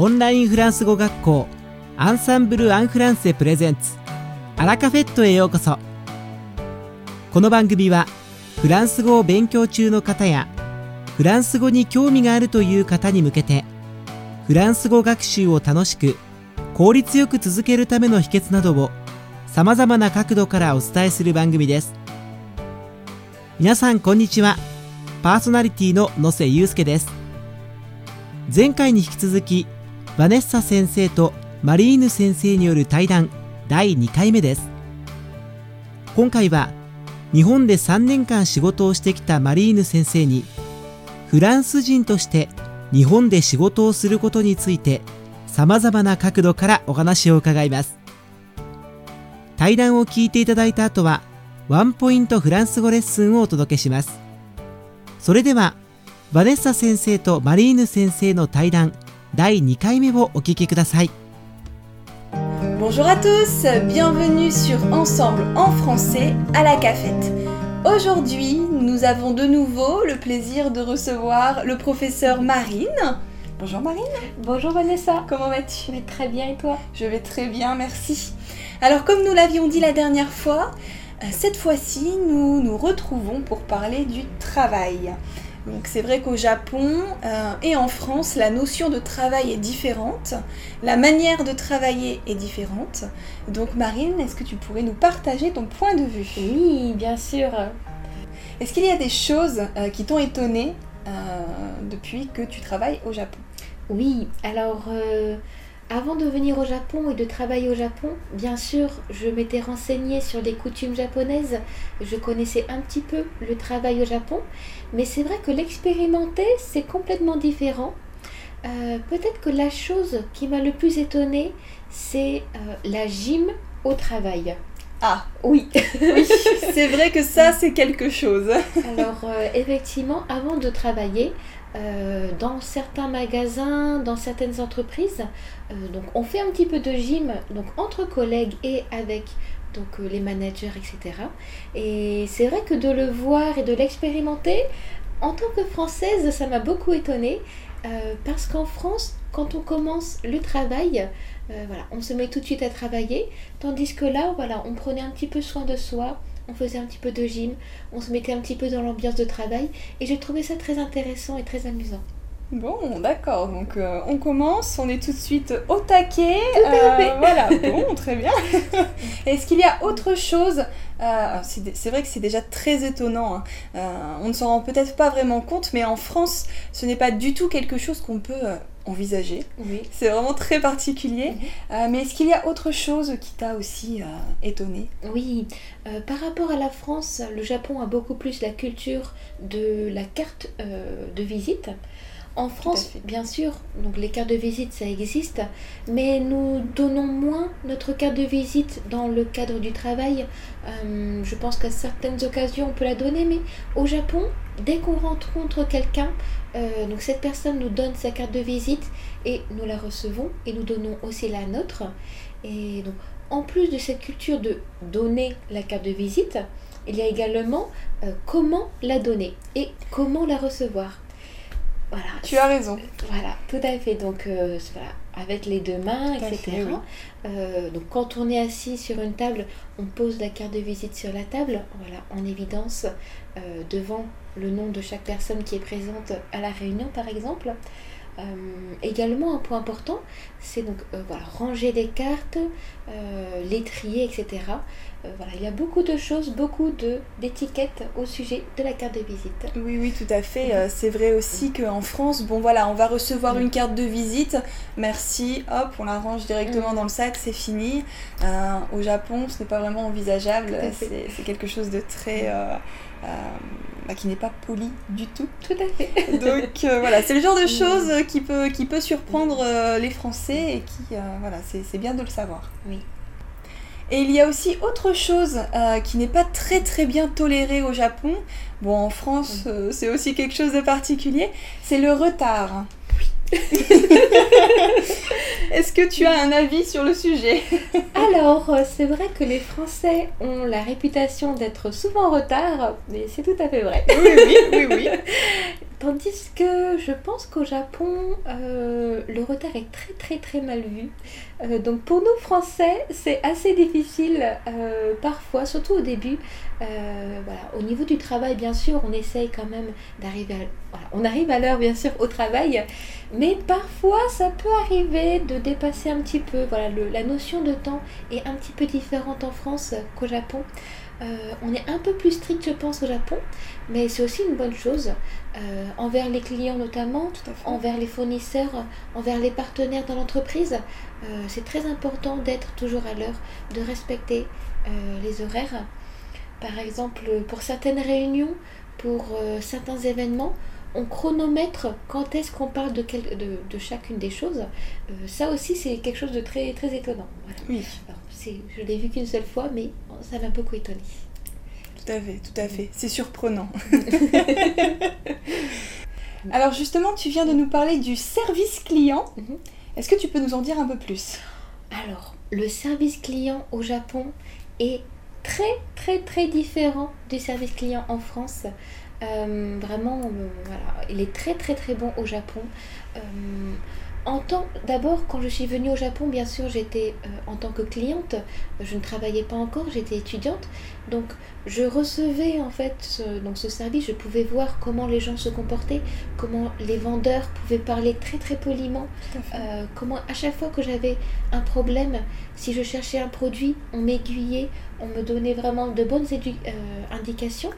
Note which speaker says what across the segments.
Speaker 1: オンラインフランス語学校アンサンブル・アン・フランセプレゼンツアラカフェットへようこそ。この番組はフランス語を勉強中の方やフランス語に興味があるという方に向けてフランス語学習を楽しく効率よく続けるための秘訣などをさまざまな角度からお伝えする番組です。皆さんこんにちは。パーソナリティの野瀬祐介です。前回に引き続きバネッサ先生とマリーヌ先生による対談第2回目です。今回は日本で3年間仕事をしてきたマリーヌ先生にフランス人として日本で仕事をすることについてさまざまな角度からお話を伺います。対談を聞いていただいた後はワンポイントフランス語レッスンをお届けします。それではバネッサ先生とマリーヌ先生の対談第2回目をお聞きください
Speaker 2: Bonjour à tous, bienvenue sur Ensemble en français à la cafette. Aujourd'hui, nous avons de nouveau le plaisir de recevoir le professeur Marine. Bonjour Marine.
Speaker 3: Bonjour Vanessa.
Speaker 2: Comment vas-tu
Speaker 3: Je vais très bien et toi
Speaker 2: Je vais très bien, merci. Alors comme nous l'avions dit la dernière fois, euh, cette fois-ci, nous nous retrouvons pour parler du travail. Donc c'est vrai qu'au Japon euh, et en France, la notion de travail est différente, la manière de travailler est différente. Donc Marine, est-ce que tu pourrais nous partager ton point de vue?
Speaker 3: Oui, bien sûr.
Speaker 2: Est-ce qu'il y a des choses euh, qui t'ont étonné euh, depuis que tu travailles au Japon?
Speaker 3: Oui, alors avant de venir au Japon et de travailler au Japon, bien sûr, je m'étais renseignée sur les coutumes japonaises. Je connaissais un petit peu le travail au Japon, mais c'est vrai que l'expérimenter, c'est complètement différent. Euh, Peut-être que la chose qui m'a le plus étonnée, c'est euh, la gym au travail.
Speaker 2: Ah,
Speaker 3: Oui.
Speaker 2: oui, c'est vrai que ça c'est quelque chose.
Speaker 3: Alors euh, effectivement, avant de travailler, euh, dans certains magasins, dans certaines entreprises, euh, donc on fait un petit peu de gym donc entre collègues et avec donc euh, les managers, etc. Et c'est vrai que de le voir et de l'expérimenter, en tant que française, ça m'a beaucoup étonnée euh, parce qu'en France, quand on commence le travail, euh, on se met tout de suite à travailler, tandis que là, voilà, on prenait un petit peu soin de soi, on faisait un petit peu de gym, on se mettait un petit peu dans l'ambiance de travail, et j'ai trouvé ça très intéressant et très amusant.
Speaker 2: Bon, d'accord, donc euh, on commence, on est tout de suite au taquet.
Speaker 3: Fait.
Speaker 2: Voilà, bon, très bien. Est-ce qu'il y a autre chose euh, C'est c'est vrai que c'est déjà très étonnant. hein. Euh, on ne s'en rend peut-être pas vraiment compte, mais en France, ce n'est pas du tout quelque chose qu'on peut euh, envisager.
Speaker 3: Oui.
Speaker 2: C'est vraiment très particulier. Euh, mais est-ce qu'il y a autre chose qui t'a aussi euh, étonné
Speaker 3: Oui, euh, par rapport à la France, le Japon a beaucoup plus la culture de la carte euh, de visite. En France, bien sûr, donc les cartes de visite, ça existe, mais nous donnons moins notre carte de visite dans le cadre du travail. Euh, je pense qu'à certaines occasions, on peut la donner, mais au Japon, dès qu'on rencontre quelqu'un, euh, donc cette personne nous donne sa carte de visite et nous la recevons et nous donnons aussi la nôtre. Et donc, en plus de cette culture de donner la carte de visite, il y a également euh, comment la donner et comment la recevoir. Voilà.
Speaker 2: Tu as raison.
Speaker 3: Voilà, tout à fait. Donc, euh, voilà, avec les deux mains,
Speaker 2: Tout
Speaker 3: etc.
Speaker 2: fait, oui.
Speaker 3: Euh, donc, quand on est assis sur une table, on pose la carte de visite sur la table, voilà, en évidence, euh, devant le nom de chaque personne qui est présente à la réunion, par exemple. Également, un point important, c'est donc voilà, ranger les cartes, les trier, etc. Euh, voilà, il y a beaucoup de choses, beaucoup de d'étiquettes au sujet de la carte de visite.
Speaker 2: Oui, oui, tout à fait. Euh, c'est vrai aussi qu'en France, bon voilà, on va recevoir
Speaker 3: Mhm.
Speaker 2: une carte de visite, merci, hop, on la range directement
Speaker 3: Mhm.
Speaker 2: dans le sac, c'est fini. Euh, au Japon, ce n'est pas vraiment envisageable, c'est quelque chose de très... euh, bah, qui n'est pas poli du tout.
Speaker 3: Tout à fait.
Speaker 2: Donc euh, voilà, c'est le genre de
Speaker 3: Mhm.
Speaker 2: choses qui peut, qui peut surprendre euh, les Français et qui, euh, voilà, c'est bien de le savoir.
Speaker 3: Oui.
Speaker 2: Et il y a aussi autre chose euh, qui n'est pas très très bien toléré au Japon. Bon, en France, euh, c'est aussi quelque chose de particulier. C'est le retard. Est-ce que tu as un avis sur le sujet?
Speaker 3: Alors, euh, c'est vrai que les Français ont la réputation d'être souvent en retard, mais c'est tout à fait vrai.
Speaker 2: Oui, oui, oui, oui.
Speaker 3: Tandis que je pense qu'au Japon, euh, le retard est très très très mal vu. Euh, donc pour nous Français, c'est assez difficile euh, parfois, surtout au début. Au niveau du travail, bien sûr, on essaye quand même d'arriver à... On arrive à l'heure, bien sûr, au travail. Mais parfois, ça peut arriver de dépasser un petit peu. Voilà, la notion de temps est un petit peu différente en France qu'au Japon. Euh, on est un peu plus strict, je pense, au Japon, mais c'est aussi une bonne chose euh, envers les clients notamment, envers les fournisseurs, envers les partenaires dans l'entreprise. Euh, c'est très important d'être toujours à l'heure, de respecter les horaires. Par exemple, pour certaines réunions, pour certains événements, on chronomètre quand est-ce qu'on parle de, de, chacune des choses. ça aussi, c'est quelque chose de très, très étonnant.
Speaker 2: Oui
Speaker 3: je l'ai vu qu'une seule fois, mais ça m'a beaucoup étonnée.
Speaker 2: Tout à fait, tout à fait. C'est surprenant. Alors justement, tu viens de nous parler du service client. Mhm. Est-ce que tu peux nous en dire un peu plus?
Speaker 3: Alors, le service client au Japon est très très très différent du service client en France. Euh, vraiment, euh, voilà, il est très très très bon au Japon. Euh, en tant d'abord quand je suis venue au Japon bien sûr j'étais en tant que cliente. Je ne travaillais pas encore j'étais étudiante. Donc je recevais en fait ce, donc ce service. Je pouvais voir comment les gens se comportaient comment les vendeurs pouvaient parler très très poliment. Comment à chaque fois que j'avais un problème si je cherchais un produit on m'aiguillait on me donnait vraiment de bonnes indications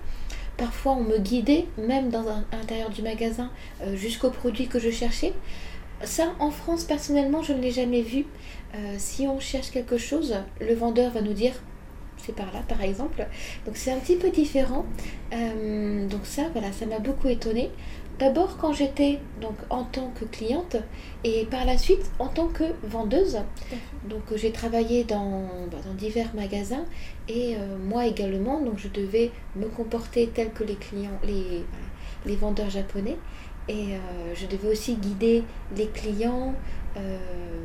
Speaker 3: Parfois, on me guidait, même dans l'intérieur du magasin, jusqu'au produit que je cherchais. Ça, en France, personnellement, je ne l'ai jamais vu. Euh, si on cherche quelque chose, le vendeur va nous dire c'est par là, par exemple. Donc c'est un petit peu différent. Euh, donc ça, voilà, ça m'a beaucoup étonnée. D'abord quand j'étais donc en tant que cliente et par la suite en tant que vendeuse. Donc j'ai travaillé dans, bah, dans, divers magasins et euh, moi également, donc je devais me comporter tel que les clients, les, les vendeurs japonais. Et euh, je devais aussi guider les clients. Euh,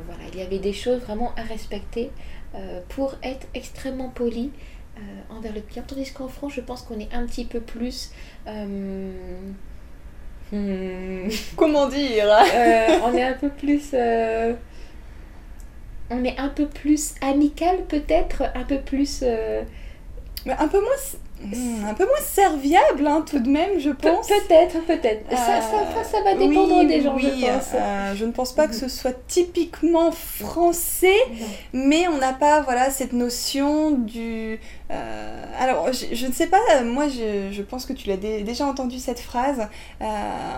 Speaker 3: voilà, il y avait des choses vraiment à respecter pour être extrêmement poli envers le client. Tandis qu'en France, je pense qu'on est un petit peu plus...
Speaker 2: Hmm, comment dire?
Speaker 3: On est un peu plus on est un peu plus amical peut-être, un peu plus...
Speaker 2: Mais un peu moins Hmm, un peu moins serviable, hein, tout de même, je pense.
Speaker 3: peut-être, peut-être. ça, ça, ça, va dépendre des gens,
Speaker 2: je
Speaker 3: pense.
Speaker 2: Euh, je ne pense pas que ce soit typiquement français, mais on n'a pas voilà, cette notion du... Euh, alors, je, ne sais pas, moi, je, je pense que tu l'as déjà entendu cette phrase. Euh,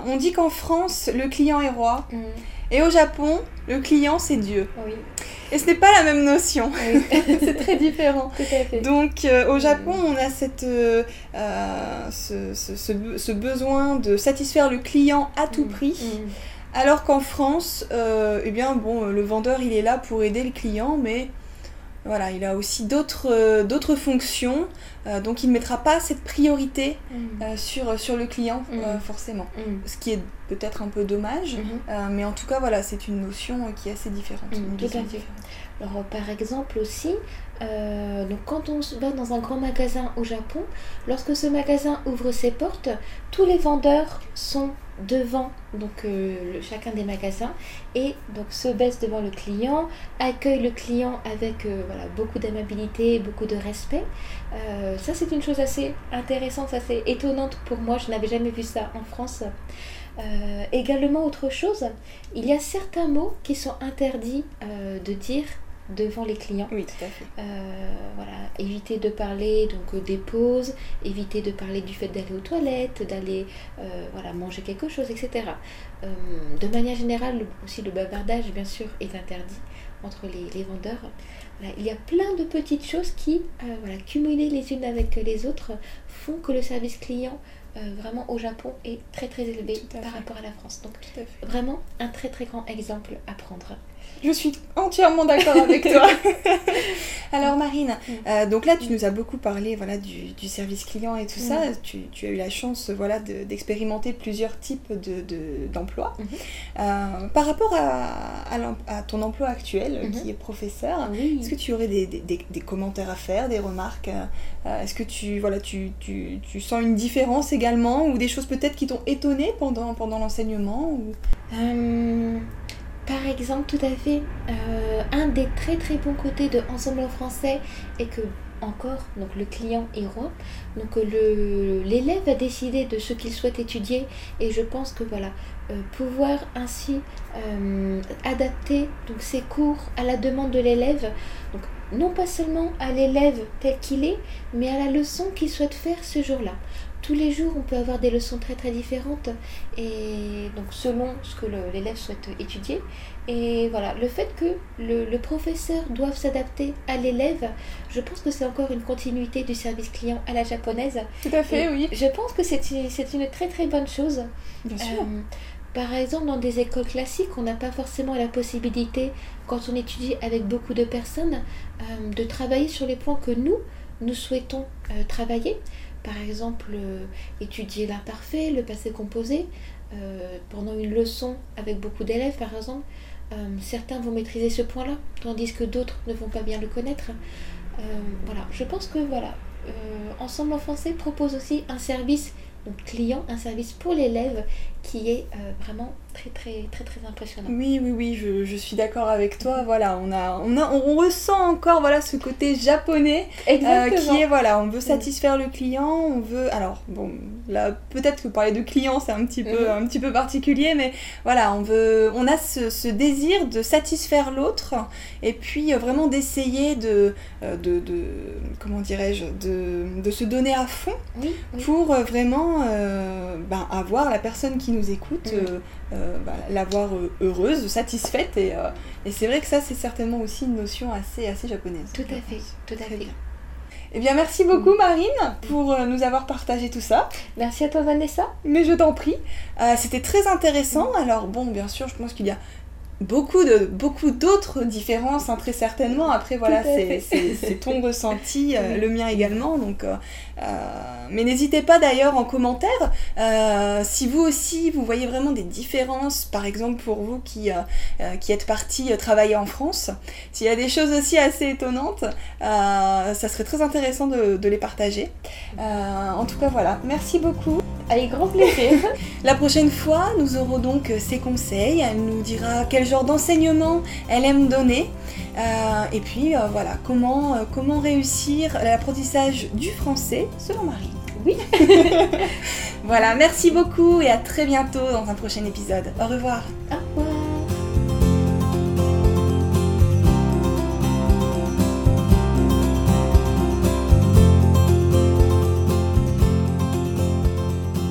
Speaker 2: on dit qu'en France, le client est roi. Hmm. Et au Japon, le client, c'est Dieu.
Speaker 3: Oui.
Speaker 2: Et ce n'est pas la même notion.
Speaker 3: c'est très différent.
Speaker 2: Donc euh, au Japon, on a cette, euh, euh, ce, ce, ce, besoin de satisfaire le client à tout mm. prix. Mm. Alors qu'en France, eh bien, bon, le vendeur, il est là pour aider le client, mais voilà, il a aussi d'autres fonctions, donc il ne mettra pas cette priorité mm. sur, sur le client, forcément. Ce qui est peut-être un peu dommage, mm-hmm. mais en tout cas, voilà, c'est une notion qui est assez différente.
Speaker 3: Alors, par exemple aussi, donc quand on va dans un grand magasin au Japon, lorsque ce magasin ouvre ses portes, tous les vendeurs sont devant donc euh, chacun des magasins et donc se baisse devant le client, accueille le client avec euh, voilà, beaucoup d'amabilité, beaucoup de respect. Euh, ça c'est une chose assez intéressante, assez étonnante pour moi, je n'avais jamais vu ça en France. Également autre chose, il y a certains mots qui sont interdits de dire devant les clients.
Speaker 2: Oui, tout à fait.
Speaker 3: Euh, voilà, éviter de parler donc euh, des pauses, éviter de parler du fait d'aller aux toilettes, d'aller euh, voilà, manger quelque chose, etc. de manière générale, aussi le bavardage, bien sûr, est interdit entre les, vendeurs. il y a plein de petites choses qui, voilà, cumulées les unes avec les autres, font que le service client vraiment au Japon est très très élevé par rapport à la France. Donc vraiment un très très grand exemple à prendre.
Speaker 2: Je suis entièrement d'accord avec toi. Alors Marine, mm. euh, donc là tu nous as beaucoup parlé voilà, du, du service client et tout ça. Mm. Tu, tu, as eu la chance voilà, d'expérimenter plusieurs types d'emplois. De, mm-hmm. euh, par rapport à, à, ton emploi actuel, mm-hmm. qui est professeur, Est-ce que tu aurais des, des- des- des commentaires à faire, des remarques euh, euh, Est-ce que tu, voilà, tu, tu, tu sens une différence également ou des choses peut-être qui t'ont étonné pendant, pendant l'enseignement ou...
Speaker 3: Par exemple, tout à fait. euh, un des très très bons côtés de Ensemble en français est que encore, le client est roi. Donc euh, l'élève a décidé de ce qu'il souhaite étudier et je pense que voilà, euh, pouvoir ainsi adapter donc ses cours à la demande de l'élève. Non pas seulement à l'élève tel qu'il est, mais à la leçon qu'il souhaite faire ce jour-là. Tous les jours, on peut avoir des leçons très très différentes et donc selon ce que l'élève souhaite étudier. Et voilà, le fait que le, le professeur doive s'adapter à l'élève, je pense que c'est encore une continuité du service client à la japonaise.
Speaker 2: Tout à fait,
Speaker 3: Et
Speaker 2: oui.
Speaker 3: Je pense que c'est une, c'est une très très bonne chose.
Speaker 2: Bien sûr.
Speaker 3: Euh, par exemple, dans des écoles classiques, on n'a pas forcément la possibilité, quand on étudie avec beaucoup de personnes, euh, de travailler sur les points que nous, nous souhaitons euh, travailler. Par exemple, euh, étudier l'imparfait, le passé composé. euh, pendant une leçon avec beaucoup d'élèves, par exemple, euh, certains vont maîtriser ce point-là, tandis que d'autres ne vont pas bien le connaître. Voilà, je pense que voilà, Ensemble en français propose aussi un service donc client, un service pour l'élève qui est euh, vraiment très très très très impressionnant.
Speaker 2: Oui, oui, oui, je, je suis d'accord avec toi. Voilà, on, a, on, a, on ressent encore voilà, ce côté japonais euh, qui est, voilà, on veut satisfaire le client, on veut... Alors, bon, là, peut-être que parler de client, c'est un, petit peu,
Speaker 3: Mhm.
Speaker 2: un petit peu particulier, mais voilà, on, veut, on a ce, ce désir de satisfaire l'autre et puis euh, vraiment d'essayer de, de, de... Comment dirais-je de, de se donner à fond
Speaker 3: Oui, oui.
Speaker 2: pour vraiment ben, avoir la personne qui nous écoute,
Speaker 3: Mhm.
Speaker 2: euh, euh, ben, l'avoir euh, heureuse, satisfaite. Et, et c'est vrai que ça, c'est certainement aussi une notion assez, assez japonaise.
Speaker 3: Tout à fait, tout à
Speaker 2: Très
Speaker 3: fait.
Speaker 2: bien. Eh bien, merci beaucoup Marine pour nous avoir partagé tout ça.
Speaker 3: Merci à toi Vanessa.
Speaker 2: Mais je t'en prie, Euh, c'était très intéressant. Alors bon, bien sûr, je pense qu'il y a beaucoup de beaucoup d'autres différences, hein, très certainement. Après, voilà, c'est ton ressenti, euh, le mien également. Donc, euh, euh, mais n'hésitez pas d'ailleurs en commentaire euh, si vous aussi vous voyez vraiment des différences, par exemple pour vous qui qui êtes parti travailler en France, s'il y a des choses aussi assez étonnantes, ça serait très intéressant de, de les partager. En tout cas, voilà, merci beaucoup.
Speaker 3: Avec grand plaisir.
Speaker 2: La prochaine fois, nous aurons donc ses conseils. Elle nous dira quel genre d'enseignement elle aime donner. Euh, et puis euh, voilà, comment, euh, comment réussir l'apprentissage du français selon Marie.
Speaker 3: Oui.
Speaker 2: voilà, merci beaucoup et à très bientôt dans un prochain épisode. Au revoir.
Speaker 3: Au revoir.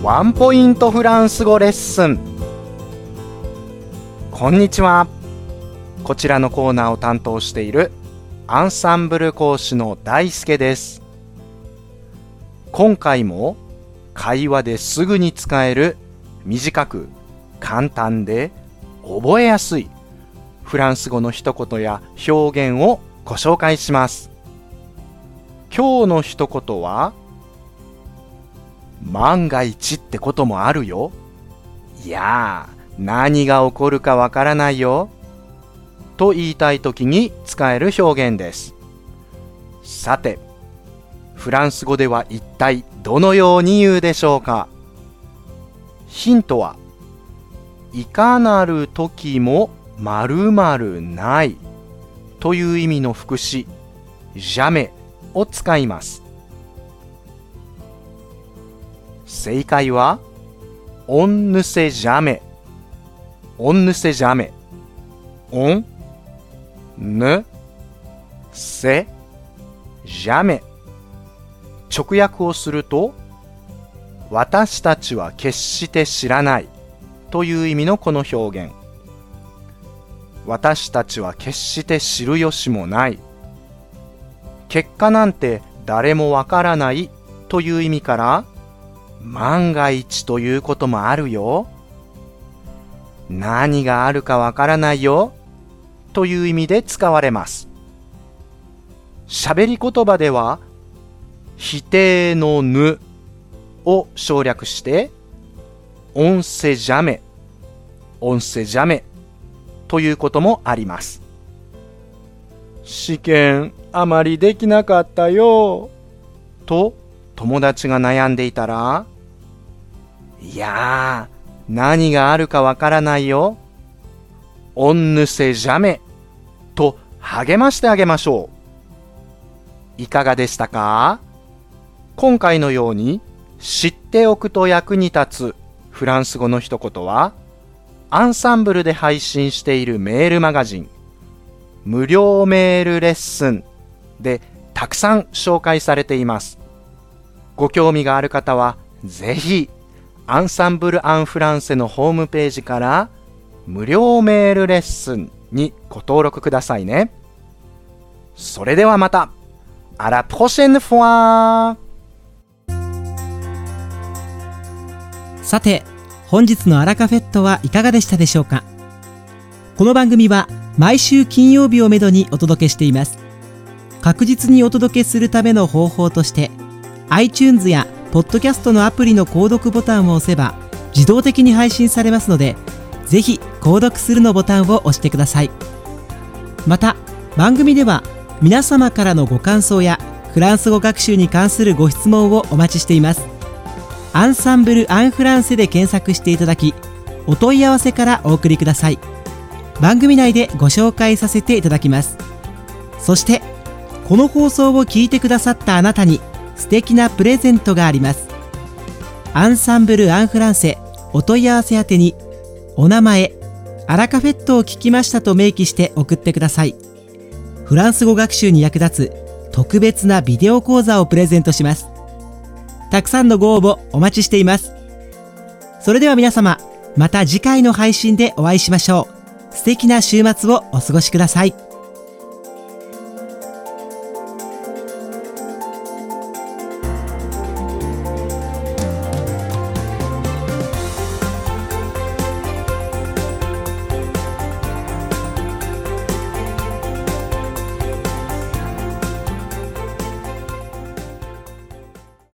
Speaker 4: ワンポイントフランス語レッスン。こんにちは。こちらのコーナーを担当しているアンサンブル講師の大輔です。今回も会話ですぐに使える短く簡単で覚えやすいフランス語の一言や表現をご紹介します。今日の一言は万が一ってこともあるよ。いや、何が起こるかわからないよ。と言いたいときに使える表現です。さて、フランス語では一体どのように言うでしょうかヒントは、いかなる時も〇〇ないという意味の副詞、ジャメを使います。正解は、オンヌセジャメ。オンヌセジャメ。オン、ヌ、セ、ジャメ。直訳をすると、私たちは決して知らないという意味のこの表現。私たちは決して知る由もない。結果なんて誰もわからないという意味から、万が一ということもあるよ。何があるかわからないよ。という意味で使われます。喋り言葉では、否定のぬを省略して、音声ジャメ、音声ジャメということもあります。試験あまりできなかったよ。と友達が悩んでいたら、いやー、何があるかわからないよ。おんぬせじゃめ。と励ましてあげましょう。いかがでしたか？今回のように知っておくと役に立つフランス語の一言は、アンサンブルで配信しているメールマガジン、無料メールレッスンでたくさん紹介されています。ご興味がある方は、ぜひ、アンサンブル・アン・フランセのホームページから無料メールレッスンにご登録くださいね。それではまた、あら、ポシェンフォ
Speaker 1: さて、本日のアラカフェットはいかがでしたでしょうか？この番組は毎週金曜日をめどにお届けしています。確実にお届けするための方法として、iTunes やポッドキャストのアプリの購読ボタンを押せば自動的に配信されますので、ぜひ購読するのボタンを押してください。また、番組では皆様からのご感想やフランス語学習に関するご質問をお待ちしています。アンサンブル・アン・フランセで検索していただきお問い合わせからお送りください番組内でご紹介させていただきますそしてこの放送を聞いてくださったあなたに素敵なプレゼントがありますアンサンブル・アン・フランセお問い合わせ宛てにお名前アラカフェットを聞きましたと明記して送ってくださいフランス語学習に役立つ特別なビデオ講座をプレゼントしますたくさんのご応募お待ちしています。それでは皆様、また次回の配信でお会いしましょう。素敵な週末をお過ごしください。